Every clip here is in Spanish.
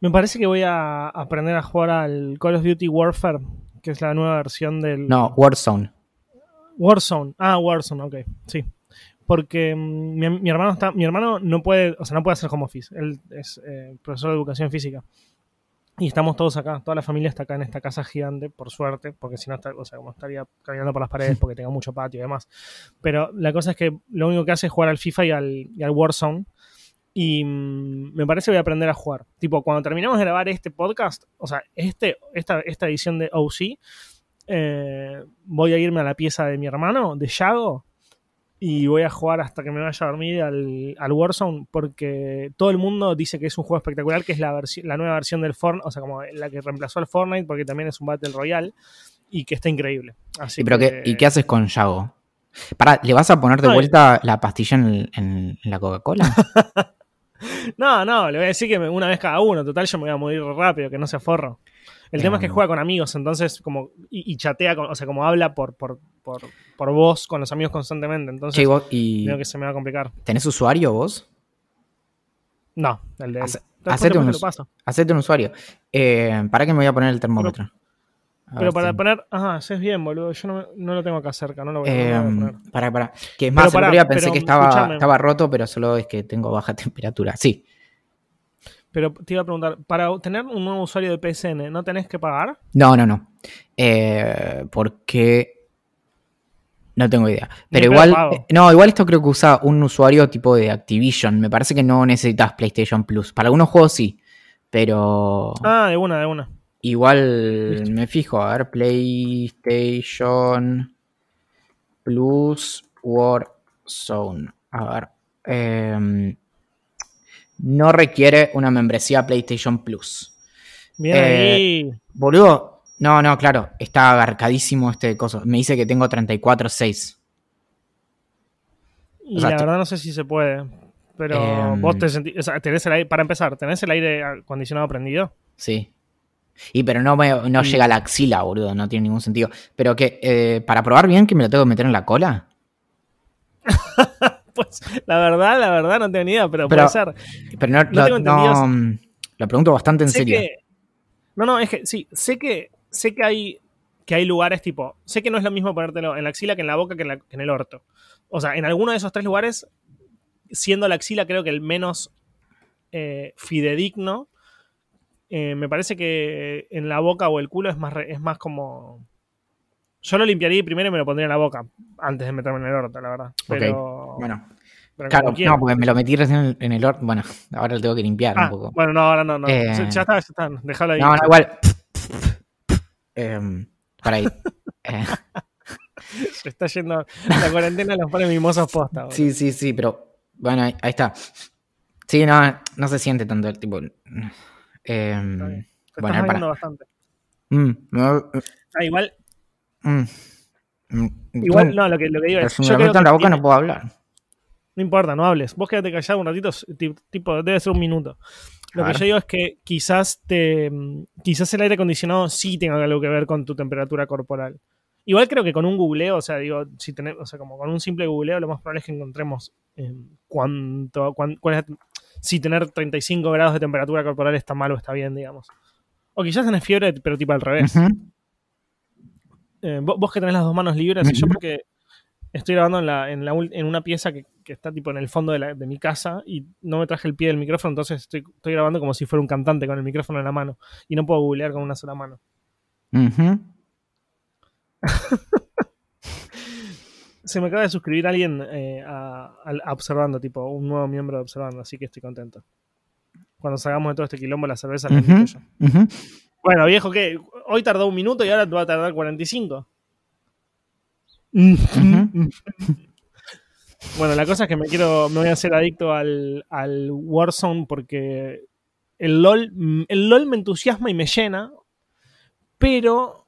Me parece que voy a aprender a jugar al Call of Duty Warfare, que es la nueva versión del. No, Warzone. Warzone. Ah, Warzone, ok. Sí. Porque mm, mi, mi hermano está. Mi hermano no puede. O sea, no puede hacer home office. Él es eh, profesor de educación física. Y estamos todos acá, toda la familia está acá en esta casa gigante, por suerte, porque si no, o sea, como estaría caminando por las paredes porque tenga mucho patio y demás. Pero la cosa es que lo único que hace es jugar al FIFA y al, y al Warzone. Y mm, me parece que voy a aprender a jugar. Tipo, cuando terminemos de grabar este podcast, o sea, este, esta, esta edición de OC, eh, voy a irme a la pieza de mi hermano, de Yago, y voy a jugar hasta que me vaya a dormir al, al Warzone porque todo el mundo dice que es un juego espectacular, que es la, la nueva versión del Fortnite, o sea, como la que reemplazó al Fortnite porque también es un Battle Royale y que está increíble. Así Sí, pero que, ¿qué, ¿Y qué haces con Yago? Pará, ¿le vas a poner de vuelta la pastilla en, en- en la Coca-Cola? No, no, le voy a decir que una vez cada uno, total yo me voy a morir rápido, que no se forro. El tema es que juega con amigos, entonces como y, y chatea, con- o sea, como habla por, por, por, por voz con los amigos constantemente, entonces Che, ¿y vos- ¿y creo que se me va a complicar. tenés usuario vos? No, el de. Hace- hacete un te us- lo paso. Hacete un usuario. Eh, ¿Para qué me voy a poner el termómetro? A Pero para si- poner, ajá, haces bien, boludo. Yo no, no lo tengo acá cerca, no lo voy, a- no lo voy a Eh, poner. para, para. Que es más, pará, otro día pensé pero que estaba, estaba roto, pero solo es que tengo baja temperatura. Sí. Pero te iba a preguntar, para tener un nuevo usuario de PSN, ¿no tenés que pagar? No, no, no. Eh, porque no tengo idea. Pero igual, eh, no, igual esto creo que usa un usuario tipo de Activision. Me parece que no necesitas PlayStation Plus. Para algunos juegos sí, pero Ah, de una, de una. Igual Listo. me fijo. A ver, PlayStation Plus Warzone. A ver. em, no requiere una membresía PlayStation Plus. Bien Eh, ahí. Boludo, no, no, claro, está agarcadísimo este coso. Me dice que tengo 34.6. Y o sea, la verdad no sé si se puede. Pero Em. vos te sentís. O sea, tenés el aire. Para empezar, ¿tenés el aire acondicionado prendido? Sí. Y pero no, me- no Y- llega a la axila, boludo, no tiene ningún sentido. Pero que, eh, para probar bien que me lo tengo que meter en la cola. Pues la verdad, la verdad no tengo ni idea, pero, Pero- puede ser. Pero no, No lo, tengo no, mm, lo pregunto bastante en sé serio. que. No, no, es que sí, sé que. Sé que hay. Que hay lugares tipo. Sé que no es lo mismo ponértelo en la axila que en la boca que en, la- que en el orto. O sea, en alguno de esos tres lugares, siendo la axila, creo que el menos eh, fidedigno. Eh, me parece que en la boca o el culo es más, re- es más como. Yo lo limpiaría primero y me lo pondría en la boca antes de meterme en el orto, la verdad. Pero, Bueno, pero claro, no, porque me lo metí recién en- el horno. Bueno, ahora lo tengo que limpiar un Ah, poco. bueno, no, ahora no, no. Eh, Ya está, ya está. Déjalo ahí. No, no, igual. Em, para ahí. Eh, Se está yendo. La cuarentena los pone mimosos posta. Sí, sí, sí, pero bueno, ahí, ahí está. Sí, no, no se siente tanto el tipo. Em. Te bueno, estás para. bastante. Mm, no, Ah, igual, mm, mm, igual, no, lo que, lo que digo es. si me yo creo meto en la boca tiene- no puedo hablar. No importa, no hables. Vos quédate callado un ratito, ti- tipo, debe ser un minuto. Lo que yo digo es que quizás te. Quizás el aire acondicionado sí tenga algo que ver con tu temperatura corporal. Igual creo que con un googleo, o sea, digo, si tenemos, o sea, como con un simple googleo, lo más probable es que encontremos eh, cuánto, cuán- cuál es, si tener 35 grados de temperatura corporal está mal o está bien, digamos. O quizás tenés fiebre, pero tipo al revés. Eh, vos, vos que tenés las dos manos libres, y yo porque estoy grabando en, la, en, la ul- en una pieza que, que está tipo en el fondo de, la- de mi casa y no me traje el pie del micrófono, entonces estoy, estoy grabando como si fuera un cantante con el micrófono en la mano y no puedo googlear con una sola mano. Ujú. Se me acaba de suscribir alguien eh, a, Observando, tipo un nuevo miembro de Observando, así que estoy contento. Cuando salgamos de todo este quilombo, la cerveza la Ujú. invito yo. Bueno, viejo, ¿qué? Hoy tardó un minuto y ahora va a tardar 45. Bueno, la cosa es que me quiero, me voy a hacer adicto al, al Warzone porque el LOL, el LOL me entusiasma y me llena, pero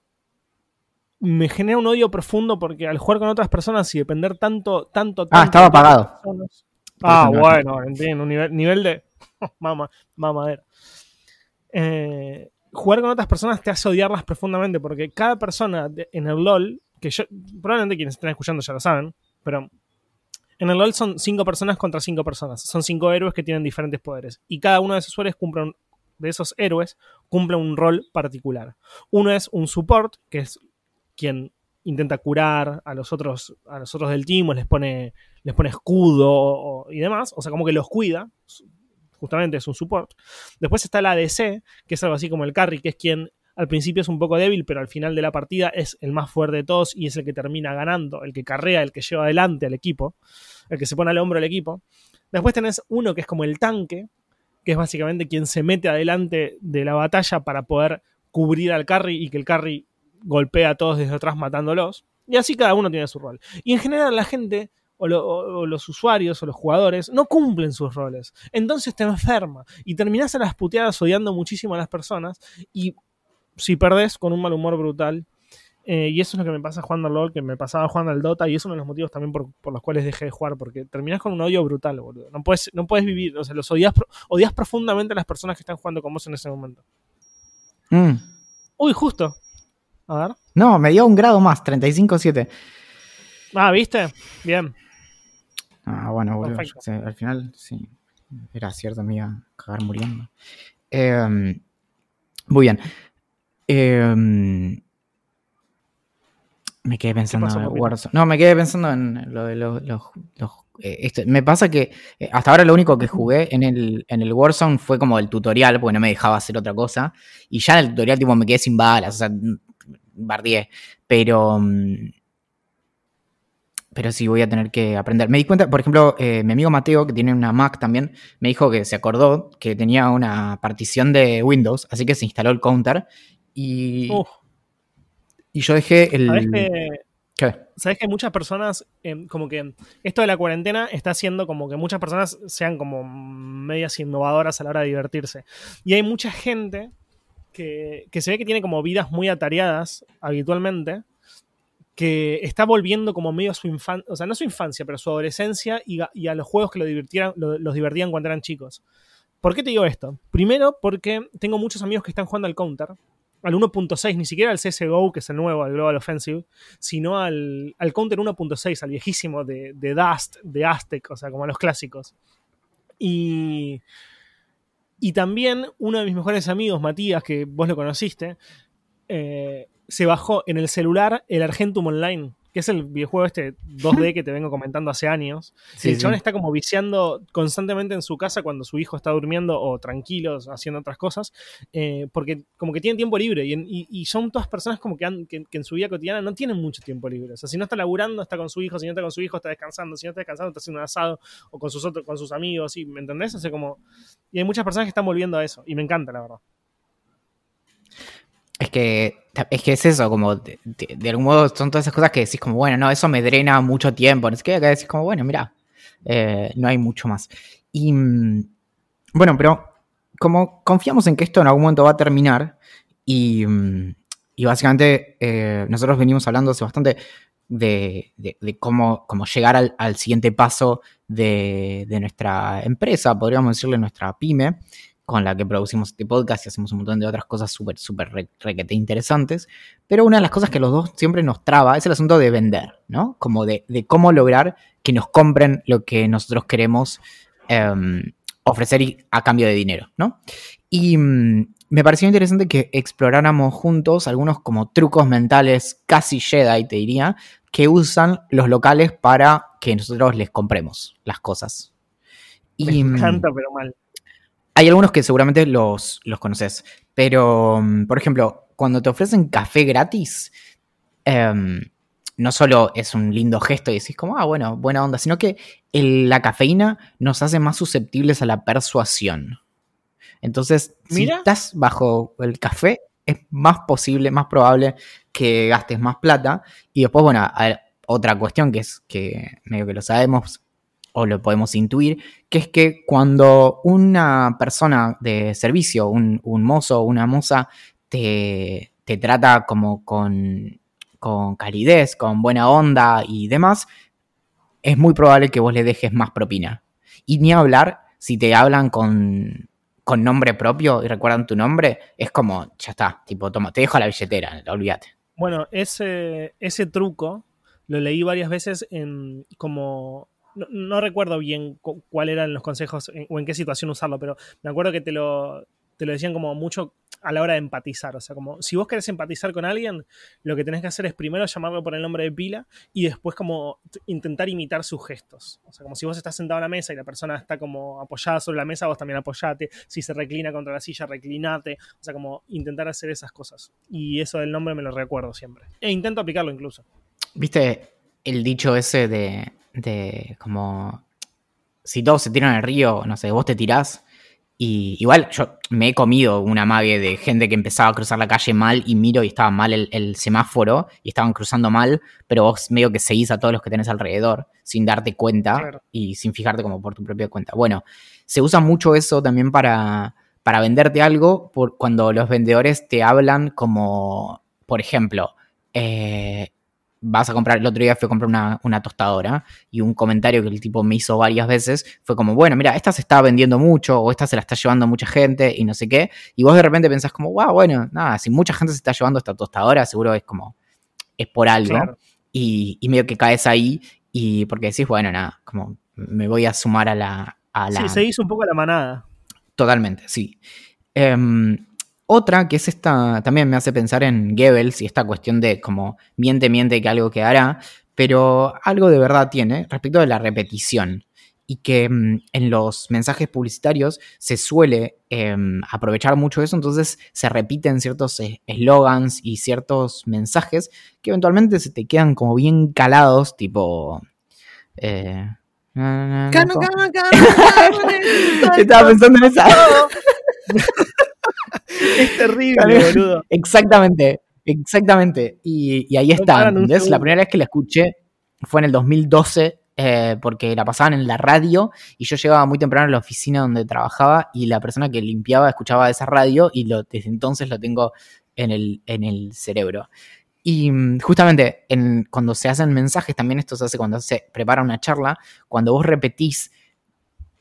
me genera un odio profundo porque al jugar con otras personas y depender tanto, tanto, tanto Ah, estaba apagado. personas- Ah, no- bueno, Valentín, un nivel, nivel de mama, mamadera. Eh, jugar con otras personas te hace odiarlas profundamente porque cada persona en el LOL, que yo, probablemente quienes estén escuchando ya lo saben, pero en el LOL son cinco personas contra cinco personas. Son cinco héroes que tienen diferentes poderes. Y cada uno de esos héroes cumple un, de esos héroes cumple un rol particular. Uno es un support, que es quien intenta curar a los otros, a los otros del team, o les pone, les pone escudo y demás, o sea, como que los cuida, justamente es un support. Después está la ADC, que es algo así como el carry, que es quien al principio es un poco débil, pero al final de la partida es el más fuerte de todos y es el que termina ganando, el que carrea, el que lleva adelante al equipo, el que se pone al hombro al equipo. Después tenés uno que es como el tanque, que es básicamente quien se mete adelante de la batalla para poder cubrir al carry y que el carry golpea a todos desde atrás matándolos. Y así cada uno tiene su rol. Y en general la gente o, los usuarios o los jugadores no cumplen sus roles. Entonces te enferma y terminás a las puteadas odiando muchísimo a las personas y si perdés con un mal humor brutal. Eh, y eso es lo que me pasa jugando al LOL, que me pasaba jugando al Dota, y es uno de los motivos también por, los cuales dejé de jugar, porque terminás con un odio brutal, boludo. No puedes, no puedes vivir, o sea, los odias, odias profundamente a las personas que están jugando con vos en ese momento. Mm. Uy, justo. A ver. No, me dio un grado más, 35-7. Ah, ¿viste? Bien. Ah, bueno, boludo. al final, sí. Era cierto, me iba a cagar muriendo. Em, muy bien. Em, me quedé pensando en Warzone. No, me quedé pensando en lo de los. Eh, este, me pasa que eh, hasta ahora lo único que jugué en el, en el Warzone fue como el tutorial, porque no me dejaba hacer otra cosa. Y ya en el tutorial, tipo, me quedé sin balas, o sea, bardié. Pero. Mm, pero sí voy a tener que aprender. Me di cuenta, por ejemplo, eh, mi amigo Mateo, que tiene una Mac también, me dijo que se acordó que tenía una partición de Windows, así que se instaló el counter y, y yo dejé el... ¿Sabes que, ¿Qué? ¿Sabes que muchas personas, em, como que esto de la cuarentena está haciendo como que muchas personas sean como medias innovadoras a la hora de divertirse? Y hay mucha gente que, se ve que tiene como vidas muy atareadas habitualmente que está volviendo como medio a su infancia, o sea, no su infancia, pero su adolescencia y a, los juegos que lo divertían, los divertían cuando eran chicos. ¿Por qué te digo esto? Primero, porque tengo muchos amigos que están jugando al Counter, al 1.6, ni siquiera al CSGO, que es el nuevo, al Global Offensive, sino al, al Counter 1.6, al viejísimo de, de, Dust, de Aztec, o sea, como a los clásicos. Y, y también uno de mis mejores amigos, Matías, que vos lo conociste, eh, se bajó en el celular el Argentum Online, que es el videojuego este 2D que te vengo comentando hace años. el chabón está como viciando constantemente en su casa cuando su hijo está durmiendo o tranquilos haciendo otras cosas, eh, porque como que tienen tiempo libre y, son todas personas como que, en su vida cotidiana no tienen mucho tiempo libre. O sea, si no está laburando, está con su hijo, si no está con su hijo, está descansando, si no está descansando, está haciendo un asado o con sus, con sus amigos, ¿me entendés? O como... Y hay muchas personas que están volviendo a eso y me encanta, la verdad. Es que, es que es eso, como de, algún modo son todas esas cosas que decís como, bueno, no, eso me drena mucho tiempo. Es que acá decís como, bueno, mira, eh, no hay mucho más. Y mm, bueno, pero como confiamos en que esto en algún momento va a terminar y, mm, y básicamente eh, nosotros venimos hablando hace bastante de, cómo, cómo, llegar al, al siguiente paso de, de, nuestra empresa, podríamos decirle nuestra pyme, con la que producimos este podcast y hacemos un montón de otras cosas súper, súper requete interesantes. Pero una de las cosas que los dos siempre nos traba es el asunto de vender, ¿no? Como de, cómo lograr que nos compren lo que nosotros queremos em, ofrecer a cambio de dinero, ¿no? Y mm, me pareció interesante que exploráramos juntos algunos como trucos mentales casi Jedi, te diría, que usan los locales para que nosotros les compremos las cosas. Y, me encanta, pero mal. Hay algunos que seguramente los, los conoces, pero, mm, por ejemplo, cuando te ofrecen café gratis, em, no solo es un lindo gesto y decís como, ah, bueno, buena onda, sino que la cafeína nos hace más susceptibles a la persuasión. Entonces, si estás bajo el café, es más posible, más probable que gastes más plata. Y después, bueno, otra cuestión que es que medio que lo sabemos, o lo podemos intuir, que es que cuando una persona de servicio, un, mozo o una moza, te, trata como con, con calidez, con buena onda y demás, es muy probable que vos le dejes más propina. Y ni hablar, si te hablan con, con nombre propio y recuerdan tu nombre, es como, ya está, tipo, toma, te dejo la billetera, olvídate. Bueno, ese, ese truco lo leí varias veces en como no, recuerdo bien cuáles eran los consejos o en qué situación usarlo, pero me acuerdo que te lo, te lo decían como mucho a la hora de empatizar. O sea, como si vos querés empatizar con alguien, lo que tenés que hacer es primero llamarlo por el nombre de pila y después como intentar imitar sus gestos. O sea, como si vos estás sentado a la mesa y la persona está como apoyada sobre la mesa, vos también apoyate. Si se reclina contra la silla, reclinate. O sea, como intentar hacer esas cosas. Y eso del nombre me lo recuerdo siempre. E intento aplicarlo incluso. ¿Viste el dicho ese de, de como si todos se tiran al río, no sé, vos te tirás? Y igual yo me he comido una mague de gente que empezaba a cruzar la calle mal y miro y estaba mal el, semáforo y estaban cruzando mal, pero vos medio que seguís a todos los que tenés alrededor sin darte cuenta y sin fijarte como por tu propia cuenta. Bueno, se usa mucho eso también para, para venderte algo por, cuando los vendedores te hablan como, por ejemplo, eh, vas a comprar, el otro día fui a comprar una, tostadora y un comentario que el tipo me hizo varias veces fue como, bueno, mira, esta se está vendiendo mucho o esta se la está llevando mucha gente y no sé qué. Y vos de repente pensás como, wow, bueno, nada, si mucha gente se está llevando esta tostadora, seguro es como, es por algo. Y, y, medio que caes ahí y porque decís, bueno, nada, como me voy a sumar a la... A la... Sí, seguís un poco la manada. Totalmente, sí. Em, otra, que es esta, también me hace pensar en Goebbels y esta cuestión de como miente, miente que algo quedará, pero algo de verdad tiene respecto de la repetición y que mm, en los mensajes publicitarios se suele em, aprovechar mucho eso, entonces se repiten ciertos eh, eslogans y ciertos mensajes que eventualmente se te quedan como bien calados, tipo... Eh, Estaba pensando en esa. es terrible, boludo. Exactamente, exactamente. Y, ahí está, La primera vez que la escuché fue en el 2012, eh, porque la pasaban en la radio y yo llegaba muy temprano a la oficina donde trabajaba y la persona que limpiaba escuchaba esa radio y lo, desde entonces lo tengo en el, en el cerebro. Y mm, justamente en, cuando se hacen mensajes, también esto se hace cuando se prepara una charla, cuando vos repetís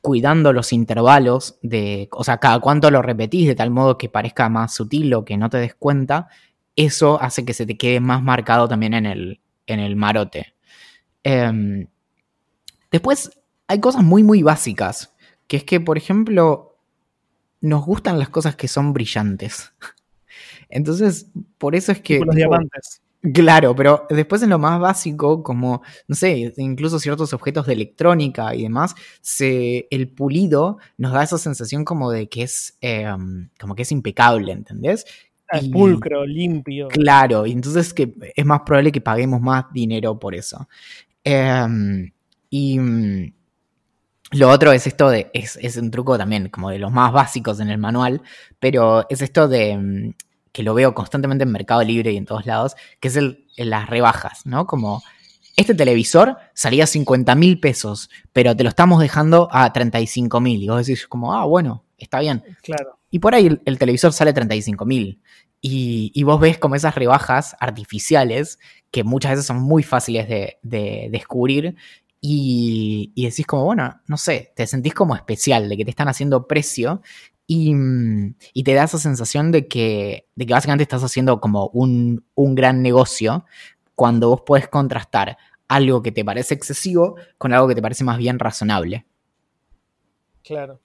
cuidando los intervalos de, o sea, cada cuánto lo repetís de tal modo que parezca más sutil o que no te des cuenta, eso hace que se te quede más marcado también en el, en el marote. Em, después hay cosas muy, muy básicas, que es que, por ejemplo, nos gustan las cosas que son brillantes. Entonces, por eso es que... los diamantes. Claro, pero después en lo más básico, como, no sé, incluso ciertos objetos de electrónica y demás, se, el pulido nos da esa sensación como de que es, em, como que es impecable, ¿entendés? pulcro, limpio. Claro, y entonces que es más probable que paguemos más dinero por eso. Em, y mm, lo otro es esto de, es, es, un truco también, como de los más básicos en el manual, pero es esto de mm, que lo veo constantemente en Mercado Libre y en todos lados, que es el, las rebajas, ¿no? Como este televisor salía 50 mil pesos, pero te lo estamos dejando a 35 mil. Y vos decís como, ah, bueno, está bien. Claro. Y por ahí el, televisor sale 35 mil. Y, vos ves como esas rebajas artificiales, que muchas veces son muy fáciles de, descubrir, y, y, decís como, bueno, no sé, te sentís como especial, de que te están haciendo precio Mm, y, te da esa sensación de que, de que básicamente estás haciendo como un, gran negocio cuando vos puedes contrastar algo que te parece excesivo con algo que te parece más bien razonable. Claro.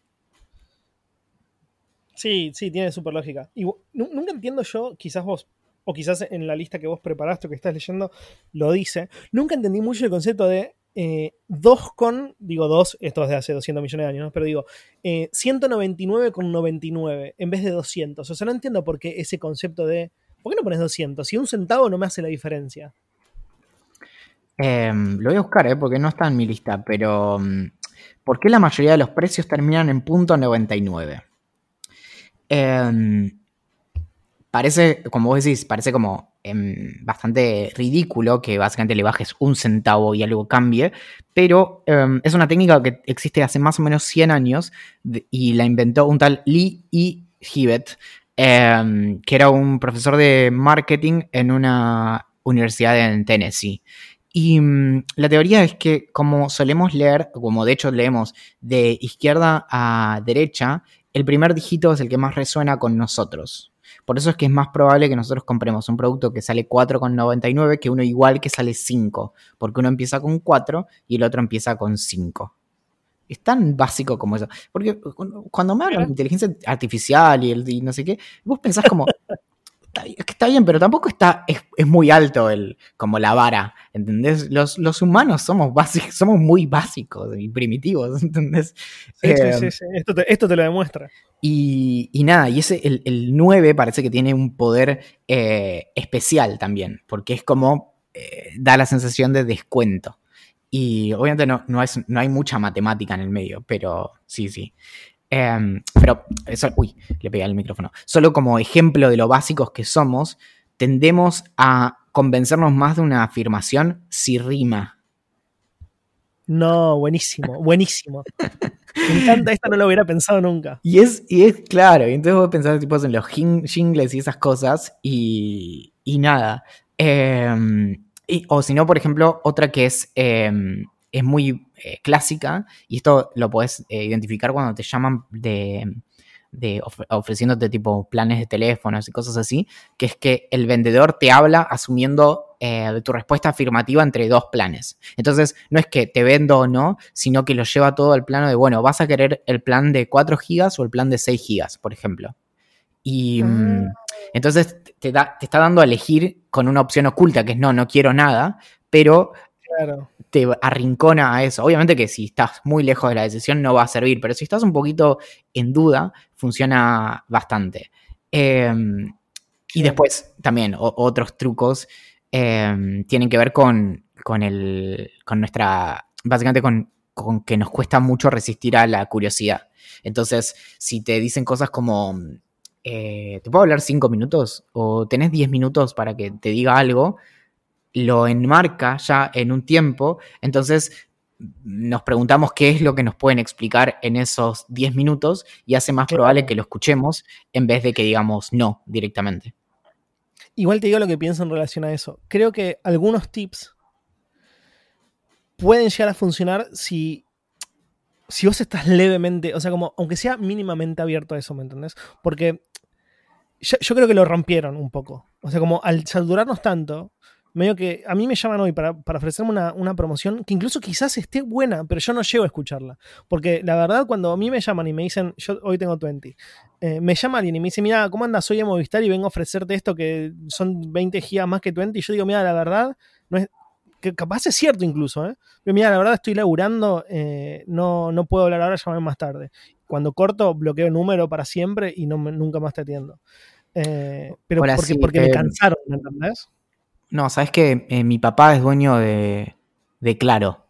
Sí, sí, tiene súper lógica. Y nunca entiendo yo, quizás vos, o quizás en la lista que vos preparaste o que estás leyendo, lo dice. Nunca entendí mucho el concepto de eh, 2 con, digo 2, esto es de hace 200 millones de años, pero digo, eh, 199 con 99 en vez de 200. O sea, no entiendo por qué ese concepto de, ¿por qué no pones 200? Si un centavo no me hace la diferencia. Em, lo voy a buscar, ¿eh? porque no está en mi lista, pero mm, ¿por qué la mayoría de los precios terminan en punto 99? Eh, parece, como vos decís, parece como em, bastante ridículo que básicamente le bajes un centavo y algo cambie, pero em, es una técnica que existe hace más o menos 100 años y la inventó un tal Lee E. Hibbett, em, que era un profesor de marketing en una universidad en Tennessee. Y la teoría es que como solemos leer, como de hecho leemos de izquierda a derecha, el primer dígito es el que más resuena con nosotros. Por eso es que es más probable que nosotros compremos un producto que sale 4,99 que uno igual que sale 5, porque uno empieza con 4 y el otro empieza con 5. Es tan básico como eso. Porque cuando me hablan de inteligencia artificial y, el, y no sé qué, vos pensás como, está, bien, pero tampoco está, es, muy alto el, como la vara, ¿entendés? Los, los humanos somos básicos, somos muy básicos y primitivos, ¿entendés? Sí, sí, em, sí, Esto, te, esto, te, lo demuestra. Y, y nada, y ese, el, el, 9 parece que tiene un poder eh, especial también, porque es como, eh, da la sensación de descuento. Y obviamente no, no, es, no hay mucha matemática en el medio, pero sí, sí. Em, pero, eso, uy, le pegué al micrófono. Solo como ejemplo de lo básicos que somos, tendemos a convencernos más de una afirmación si rima. No, buenísimo, buenísimo. Me encanta, esta no lo hubiera pensado nunca. Y es, y es claro, y entonces voy a pensar tipo, en los jingles y esas cosas, y, y nada. Em, y, o si no, por ejemplo, otra que es, em, es muy eh, clásica, y esto lo puedes eh, identificar cuando te llaman de, ofreciéndote tipo planes de teléfonos y cosas así, que es que el vendedor te habla asumiendo eh, tu respuesta afirmativa entre dos planes. Entonces, no es que te vendo o no, sino que lo lleva todo al plano de, bueno, vas a querer el plan de 4 gigas o el plan de 6 gigas, por ejemplo. Y mm, ah. entonces te, da, te está dando a elegir con una opción oculta, que es no, no quiero nada, pero te arrincona a eso. Obviamente que si estás muy lejos de la decisión no va a servir, pero si estás un poquito en duda, funciona bastante. Em, y después también otros trucos em, tienen que ver con, con, el, con nuestra, básicamente con, con, que nos cuesta mucho resistir a la curiosidad. Entonces, si te dicen cosas como, eh, ¿te puedo hablar cinco minutos? O tenés diez minutos para que te diga algo, lo enmarca ya en un tiempo, entonces nos preguntamos qué es lo que nos pueden explicar en esos 10 minutos y hace más probable que lo escuchemos en vez de que digamos no directamente. Igual te digo lo que pienso en relación a eso. Creo que algunos tips pueden llegar a funcionar si, si vos estás levemente, o sea, como aunque sea mínimamente abierto a eso, ¿me entendés? Porque yo, yo creo que lo rompieron un poco. O sea, como al saturarnos tanto, medio que a mí me llaman hoy para, ofrecerme una, promoción que incluso quizás esté buena, pero yo no llego a escucharla. Porque la verdad, cuando a mí me llaman y me dicen, yo hoy tengo 20, eh, me llama alguien y me dice, mira, ¿cómo andas? Soy de Movistar y vengo a ofrecerte esto que son 20 gigas más que 20. Y yo digo, mira, la verdad, no es, que capaz es cierto incluso, ¿eh? Pero mira, la verdad estoy laburando, eh, no, no puedo hablar ahora, llámame más tarde. Cuando corto, bloqueo el número para siempre y no, nunca más te atiendo. Eh, pero porque, porque me cansaron, ¿me entendés? No, sabes que eh, mi papá es dueño de, de Claro.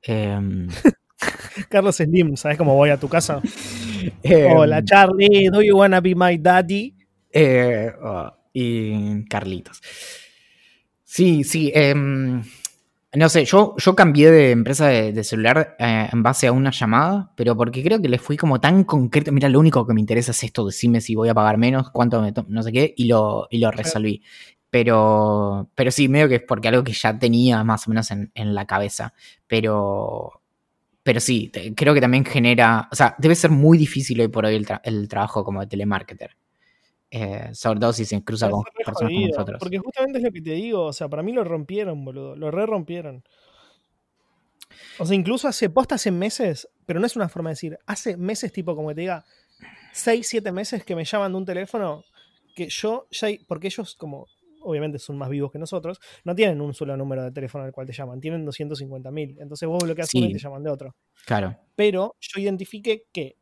Em, Carlos Slim, ¿sabes cómo voy a tu casa? Em, Hola Charlie, do you wanna be my daddy? Eh, oh, y Carlitos. Sí, sí. Em, no sé, yo, yo cambié de empresa de, celular eh, en base a una llamada, pero porque creo que le fui como tan concreto. Mira, lo único que me interesa es esto, decime si voy a pagar menos, cuánto me no sé qué, y lo, y lo resolví. Pero, pero sí, medio que es porque algo que ya tenía más o menos en, la cabeza. Pero, pero sí, creo que también genera, o sea, debe ser muy difícil hoy por hoy el, trabajo como de telemarketer. Eh, sobre todo si se cruza con personas como nosotros. Porque justamente es lo que te digo, o sea, para mí lo rompieron, boludo, lo re rompieron. O sea, incluso hace posta hace meses, pero no es una forma de decir, hace meses tipo como que te diga, 6, 7 meses que me llaman de un teléfono que yo ya, porque ellos como obviamente son más vivos que nosotros, no tienen un solo número de teléfono al cual te llaman, tienen 250.000. Entonces vos bloqueas sí. uno y te llaman de otro. Claro. Pero yo identifiqué que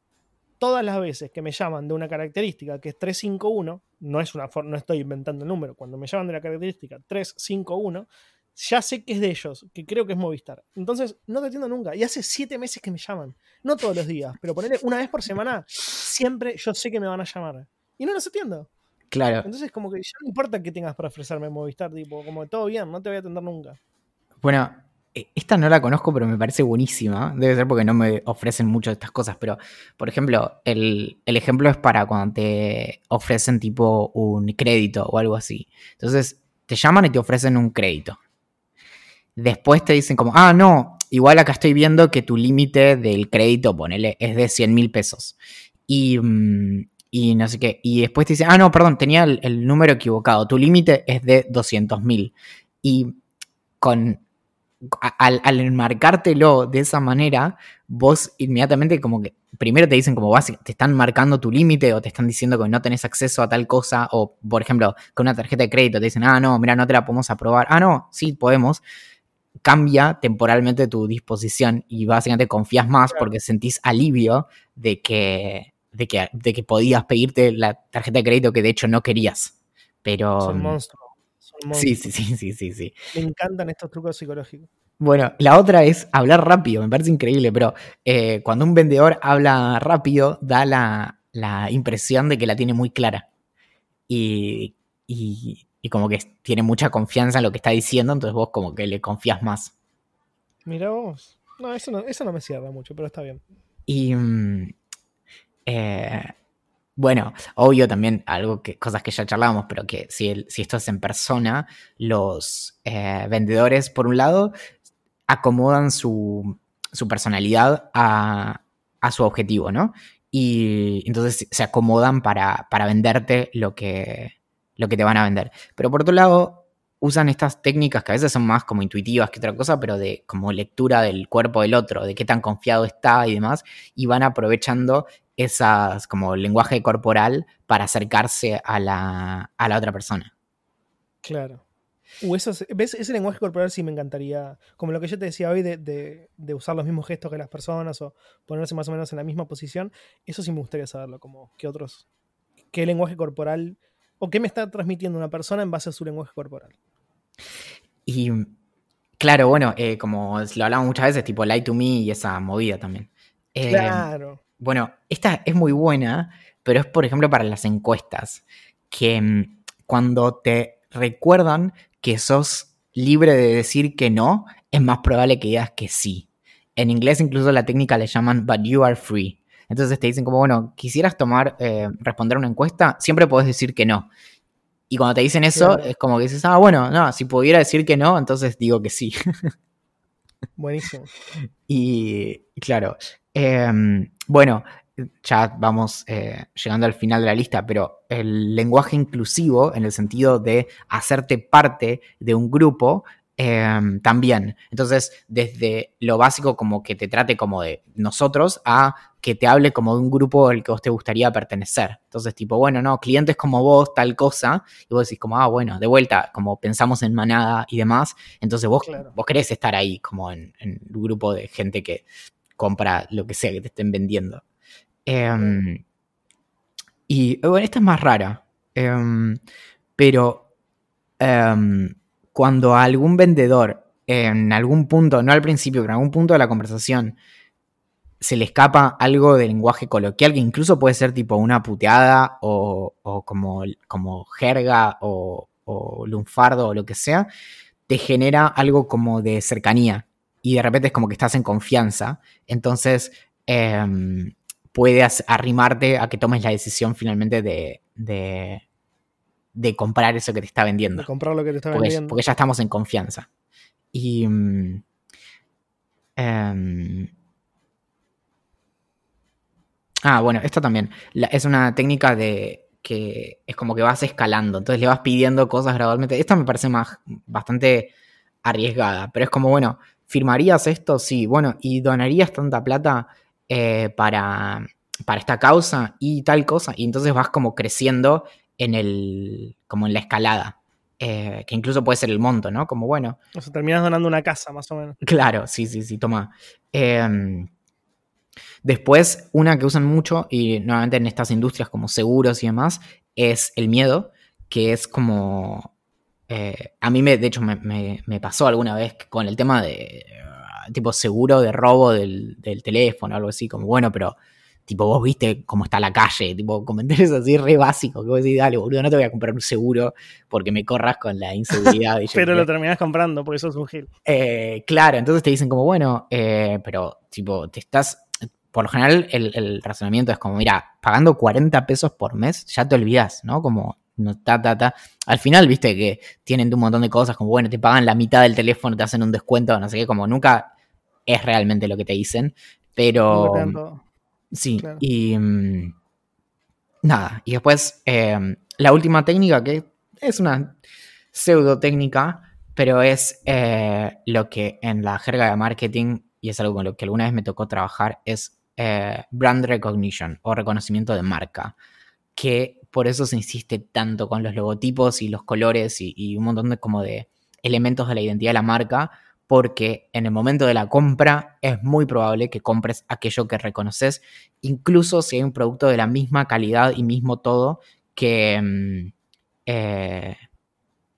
todas las veces que me llaman de una característica que es 351, no es una no estoy inventando el número, cuando me llaman de la característica 351, ya sé que es de ellos, que creo que es Movistar. Entonces, no te atiendo nunca. Y hace siete meses que me llaman. No todos los días, pero ponerle una vez por semana, siempre yo sé que me van a llamar. Y no los atiendo. Claro. Entonces, como que ya no importa qué tengas para ofrecerme Movistar, tipo, como todo bien, no te voy a atender nunca. Bueno, e, esta no la conozco, pero me parece buenísima. Debe ser porque no me ofrecen mucho de estas cosas. Pero, por ejemplo, el, ejemplo es para cuando te ofrecen tipo un crédito o algo así. Entonces, te llaman y te ofrecen un crédito. Después te dicen como, ah, no, igual acá estoy viendo que tu límite del crédito, ponele, es de 100 mil pesos. Y, mm, y no sé qué. Y después te dice, ah, no, perdón, tenía el, número equivocado. Tu límite es de 200.000. Y con al, al enmarcártelo de esa manera, vos inmediatamente como que primero te dicen como vas, te están marcando tu límite o te están diciendo que no tenés acceso a tal cosa o por ejemplo con una tarjeta de crédito te dicen, ah, no, mira, no te la podemos aprobar, ah, no, sí, podemos, cambia temporalmente tu disposición y básicamente confías más porque sentís alivio de que, de que, de que podías pedirte la tarjeta de crédito que de hecho no querías. Pero... Son monstruos. Sí, sí, sí, sí, sí, sí. Me encantan estos trucos psicológicos. Bueno, la otra es hablar rápido, me parece increíble, pero eh, cuando un vendedor habla rápido, da la, la, impresión de que la tiene muy clara. Y, y, y, como que tiene mucha confianza en lo que está diciendo, entonces vos como que le confías más. Mira vos. No, eso no, eso no me cierra mucho, pero está bien. Y mm, eh, bueno, obvio también algo que, cosas que ya charlábamos, pero que si, si esto es en persona, los eh, vendedores, por un lado, acomodan su, su personalidad a, a, su objetivo, ¿no? Y entonces se acomodan para, para venderte lo que, lo que te van a vender. Pero por otro lado, usan estas técnicas que a veces son más como intuitivas que otra cosa, pero de como lectura del cuerpo del otro, de qué tan confiado está y demás, y van aprovechando esas como lenguaje corporal para acercarse a la, a la otra persona. Claro. Uh, ¿Ves? Ese lenguaje corporal sí me encantaría. Como lo que yo te decía hoy de, de, de, usar los mismos gestos que las personas o ponerse más o menos en la misma posición. Eso sí me gustaría saberlo. Como qué otros. ¿Qué lenguaje corporal o qué me está transmitiendo una persona en base a su lenguaje corporal? Y claro, bueno, eh, como lo hablamos muchas veces, tipo Lie to Me y esa movida también. Eh, claro. Bueno, esta es muy buena, pero es por ejemplo para las encuestas. Que mm, cuando te recuerdan que sos libre de decir que no, es más probable que digas que sí. En inglés incluso la técnica le llaman but you are free. Entonces te dicen como, bueno, quisieras tomar, eh, responder una encuesta, siempre puedes decir que no. Y cuando te dicen eso, claro. es como que dices, ah, bueno, no, si pudiera decir que no, entonces digo que sí. Buenísimo. Y claro, eh, bueno, ya vamos eh, llegando al final de la lista, pero el lenguaje inclusivo, en el sentido de hacerte parte de un grupo, eh, también. Entonces, desde lo básico como que te trate como de nosotros a que te hable como de un grupo al que vos te gustaría pertenecer. Entonces, tipo, bueno, no, clientes como vos, tal cosa, y vos decís como, ah, bueno, de vuelta, como pensamos en manada y demás, entonces vos, claro. vos querés estar ahí como en, en un grupo de gente que compra lo que sea que te estén vendiendo. Um, y bueno, esta es más rara. Um, pero um, cuando algún vendedor en algún punto, no al principio, pero en algún punto de la conversación, se le escapa algo de lenguaje coloquial, que incluso puede ser tipo una puteada o, como, como, jerga o, o lunfardo o lo que sea, te genera algo como de cercanía. Y de repente es como que estás en confianza. Entonces, eh, puedes arrimarte a que tomes la decisión finalmente de, de, comprar eso que te está vendiendo. De comprar lo que te está porque, vendiendo. Porque ya estamos en confianza. Y. Um, um, ah, bueno, esto también. La, es una técnica de que es como que vas escalando. Entonces le vas pidiendo cosas gradualmente. Esta me parece más bastante arriesgada. Pero es como, bueno, ¿firmarías esto? Sí. Bueno, ¿y donarías tanta plata? Eh, para, para esta causa y tal cosa. Y entonces vas como creciendo en el. como en la escalada. Eh, que incluso puede ser el monto, ¿no? Como bueno. O sea, terminas donando una casa, más o menos. Claro, sí, sí, sí, toma. Eh, después, una que usan mucho, y nuevamente en estas industrias como seguros y demás, es el miedo, que es como. Eh, a mí, me, de hecho, me, me, me, pasó alguna vez con el tema de tipo seguro de robo del, del teléfono, algo así, como bueno, pero tipo, vos viste cómo está la calle, tipo, comentarios así re básicos, que vos decís, dale, boludo, no te voy a comprar un seguro porque me corras con la inseguridad. pero lo terminás comprando porque sos un gil. Eh, claro, entonces te dicen como, bueno, eh, pero, tipo, te estás, por lo general el, el, razonamiento es como, mira, pagando 40 pesos por mes, ya te olvidas, ¿no? Como, no, ta, ta, ta. Al final, viste que tienen un montón de cosas, como, bueno, te pagan la mitad del teléfono, te hacen un descuento, no sé qué, como nunca es realmente lo que te dicen, pero... Sí, claro. y... Um, nada, y después eh, la última técnica que es una pseudo técnica, pero es eh, lo que en la jerga de marketing, y es algo con lo que alguna vez me tocó trabajar, es eh, brand recognition o reconocimiento de marca, que por eso se insiste tanto con los logotipos y los colores y, y un montón de como de elementos de la identidad de la marca, porque en el momento de la compra es muy probable que compres aquello que reconoces, incluso si hay un producto de la misma calidad y mismo todo que, mm, eh,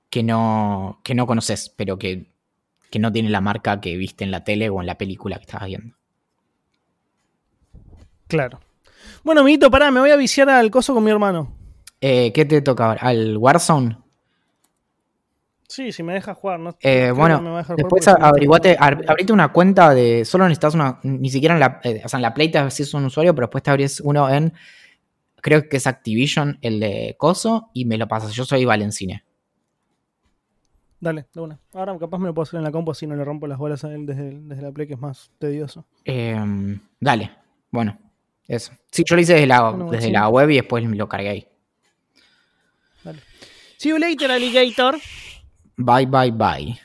que, no, que no conoces, pero que, que no tiene la marca que viste en la tele o en la película que estabas viendo. Claro. Bueno, amiguito, pará, me voy a viciar al coso con mi hermano. Eh, ¿Qué te toca ahora? ¿Al Warzone? Sí, si me dejas jugar, ¿no? Eh, bueno, me dejar después jugar averiguate, si no- ab- abrite una cuenta de. Solo necesitas una. Ni siquiera en la. eh, o sea, en la Play te haces un usuario, pero después te abrís uno en. Creo que es Activision, el de Coso, y me lo pasas. Yo soy Valencine. Dale, de una. Ahora capaz me lo puedo hacer en la compu así no le rompo las bolas a él desde, desde la Play, que es más tedioso. Eh, dale, bueno, eso. Sí, yo lo hice desde la, Bueno, desde sí. la web y después lo cargué ahí. See you later, alligator. Bye, bye, bye.